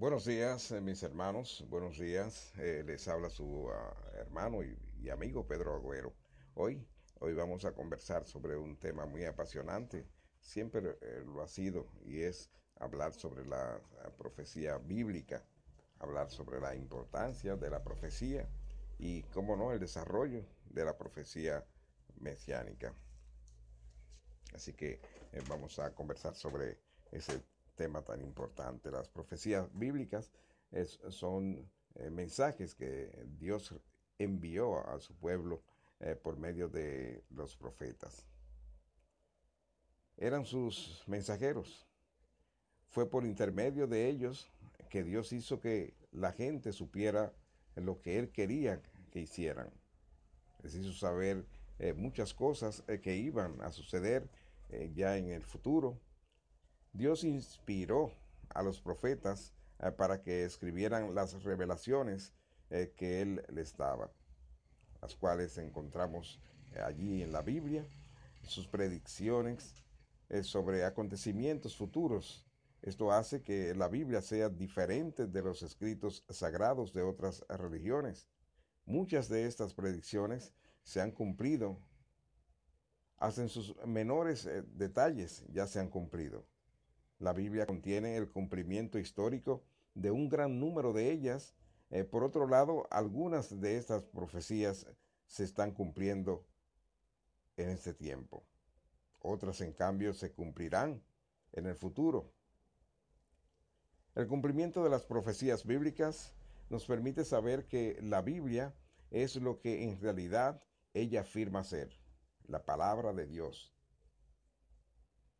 Buenos días, eh, mis hermanos. Buenos días. Eh, les habla su uh, hermano y, amigo Pedro Agüero. Hoy, hoy vamos a conversar sobre un tema muy apasionante. Siempre eh, lo ha sido y es hablar sobre la, profecía bíblica, hablar sobre la importancia de la profecía y, cómo no, el desarrollo de la profecía mesiánica. Así que vamos a conversar sobre ese tema tan importante. Las profecías bíblicas son eh, mensajes que Dios envió a su pueblo eh, por medio de los profetas. Eran sus mensajeros. Fue por intermedio de ellos que Dios hizo que la gente supiera lo que Él quería que hicieran. Les hizo saber eh, muchas cosas que iban a suceder ya en el futuro. Dios inspiró a los profetas para que escribieran las revelaciones que Él les daba, las cuales encontramos allí en la Biblia, sus predicciones sobre acontecimientos futuros. Esto hace que la Biblia sea diferente de los escritos sagrados de otras religiones. Muchas de estas predicciones se han cumplido, hasta en sus menores eh, detalles ya se han cumplido. La Biblia contiene el cumplimiento histórico de un gran número de ellas. Eh, por otro lado, algunas de estas profecías se están cumpliendo en este tiempo. Otras, en cambio, se cumplirán en el futuro. El cumplimiento de las profecías bíblicas nos permite saber que la Biblia es lo que en realidad ella afirma ser, la palabra de Dios.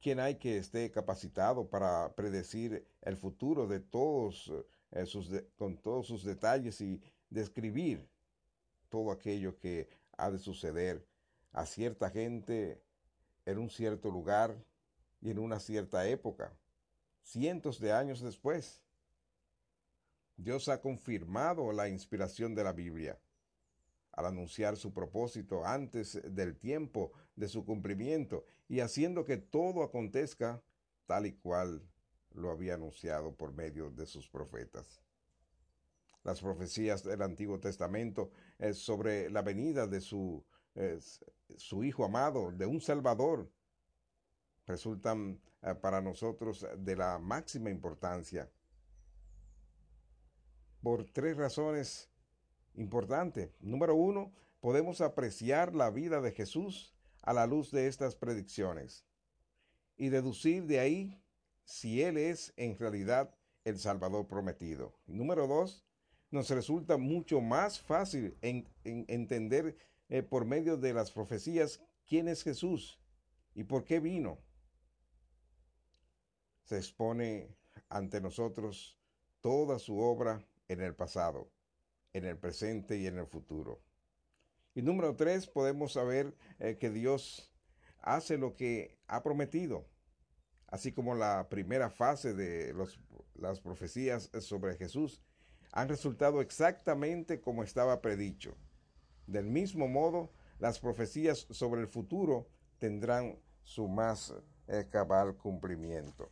¿Quién hay que esté capacitado para predecir el futuro de todos eh, sus con todos sus detalles y describir todo aquello que ha de suceder a cierta gente en un cierto lugar y en una cierta época, cientos de años después? Dios ha confirmado la inspiración de la Biblia al anunciar su propósito antes del tiempo de su cumplimiento y haciendo que todo acontezca tal y cual lo había anunciado por medio de sus profetas. Las profecías del Antiguo Testamento es sobre la venida de su, es, su Hijo amado, de un Salvador, resultan eh, para nosotros de la máxima importancia. Por tres razones importante. Número uno, podemos apreciar la vida de Jesús a la luz de estas predicciones y deducir de ahí si Él es en realidad el Salvador prometido. Número dos, nos resulta mucho más fácil en, en entender eh, por medio de las profecías quién es Jesús y por qué vino. Se expone ante nosotros toda su obra en el pasado en el presente y en el futuro. Y número tres, podemos saber eh, que Dios hace lo que ha prometido, así como la primera fase de los, las profecías sobre Jesús han resultado exactamente como estaba predicho. Del mismo modo, las profecías sobre el futuro tendrán su más eh, cabal cumplimiento.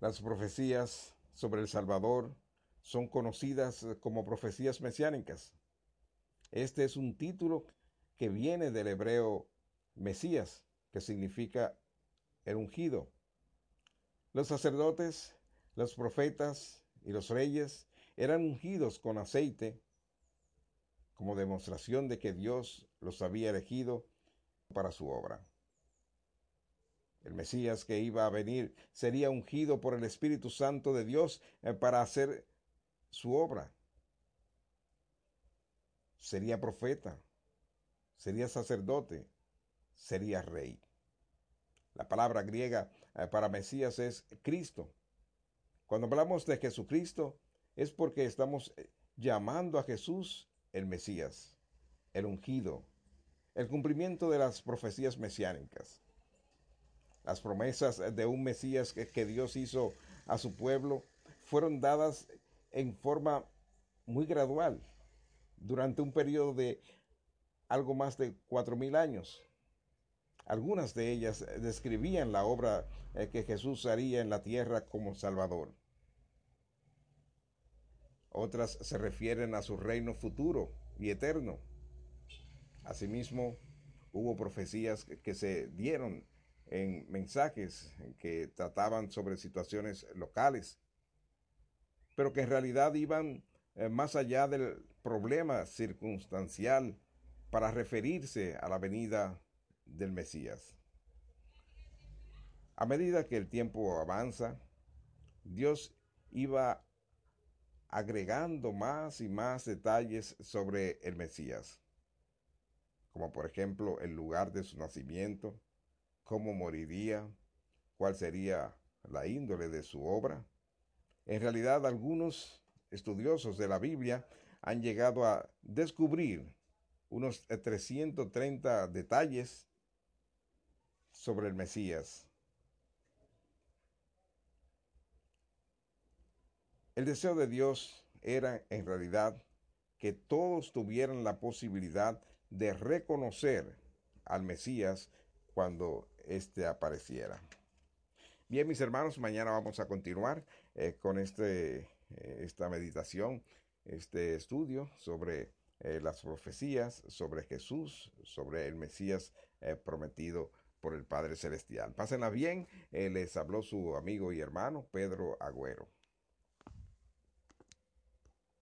Las profecías sobre el Salvador son conocidas eh, como profecías mesiánicas. Este es un título que viene del hebreo Mesías, que significa el ungido. Los sacerdotes, los profetas y los reyes eran ungidos con aceite como demostración de que Dios los había elegido para su obra. El Mesías que iba a venir sería ungido por el Espíritu Santo de Dios eh, para hacer su obra. Sería profeta, sería sacerdote, sería rey. La palabra griega eh, para Mesías es Cristo. Cuando hablamos de Jesucristo es porque estamos eh, llamando a Jesús el Mesías, el ungido, el cumplimiento de las profecías mesiánicas. Las promesas de un Mesías que, Dios hizo a su pueblo fueron dadas en forma muy gradual durante un periodo de algo más de cuatro mil años. Algunas de ellas describían la obra eh, que Jesús haría en la tierra como Salvador. Otras se refieren a su reino futuro y eterno. Asimismo, hubo profecías que se dieron en mensajes que trataban sobre situaciones locales, pero que en realidad iban eh, más allá del problema circunstancial para referirse a la venida del Mesías. A medida que el tiempo avanza, Dios iba agregando más y más detalles sobre el Mesías, como por ejemplo el lugar de su nacimiento, cómo moriría, cuál sería la índole de su obra. En realidad algunos estudiosos de la Biblia han llegado a descubrir unos 330 detalles sobre el Mesías. El deseo de Dios era en realidad que todos tuvieran la posibilidad de reconocer al Mesías cuando éste apareciera. Bien, mis hermanos, mañana vamos a continuar eh, con este, eh, esta meditación, este estudio sobre eh, las profecías, sobre Jesús, sobre el Mesías prometido por el Padre Celestial. Pásenla bien, les habló su amigo y hermano Pedro Agüero.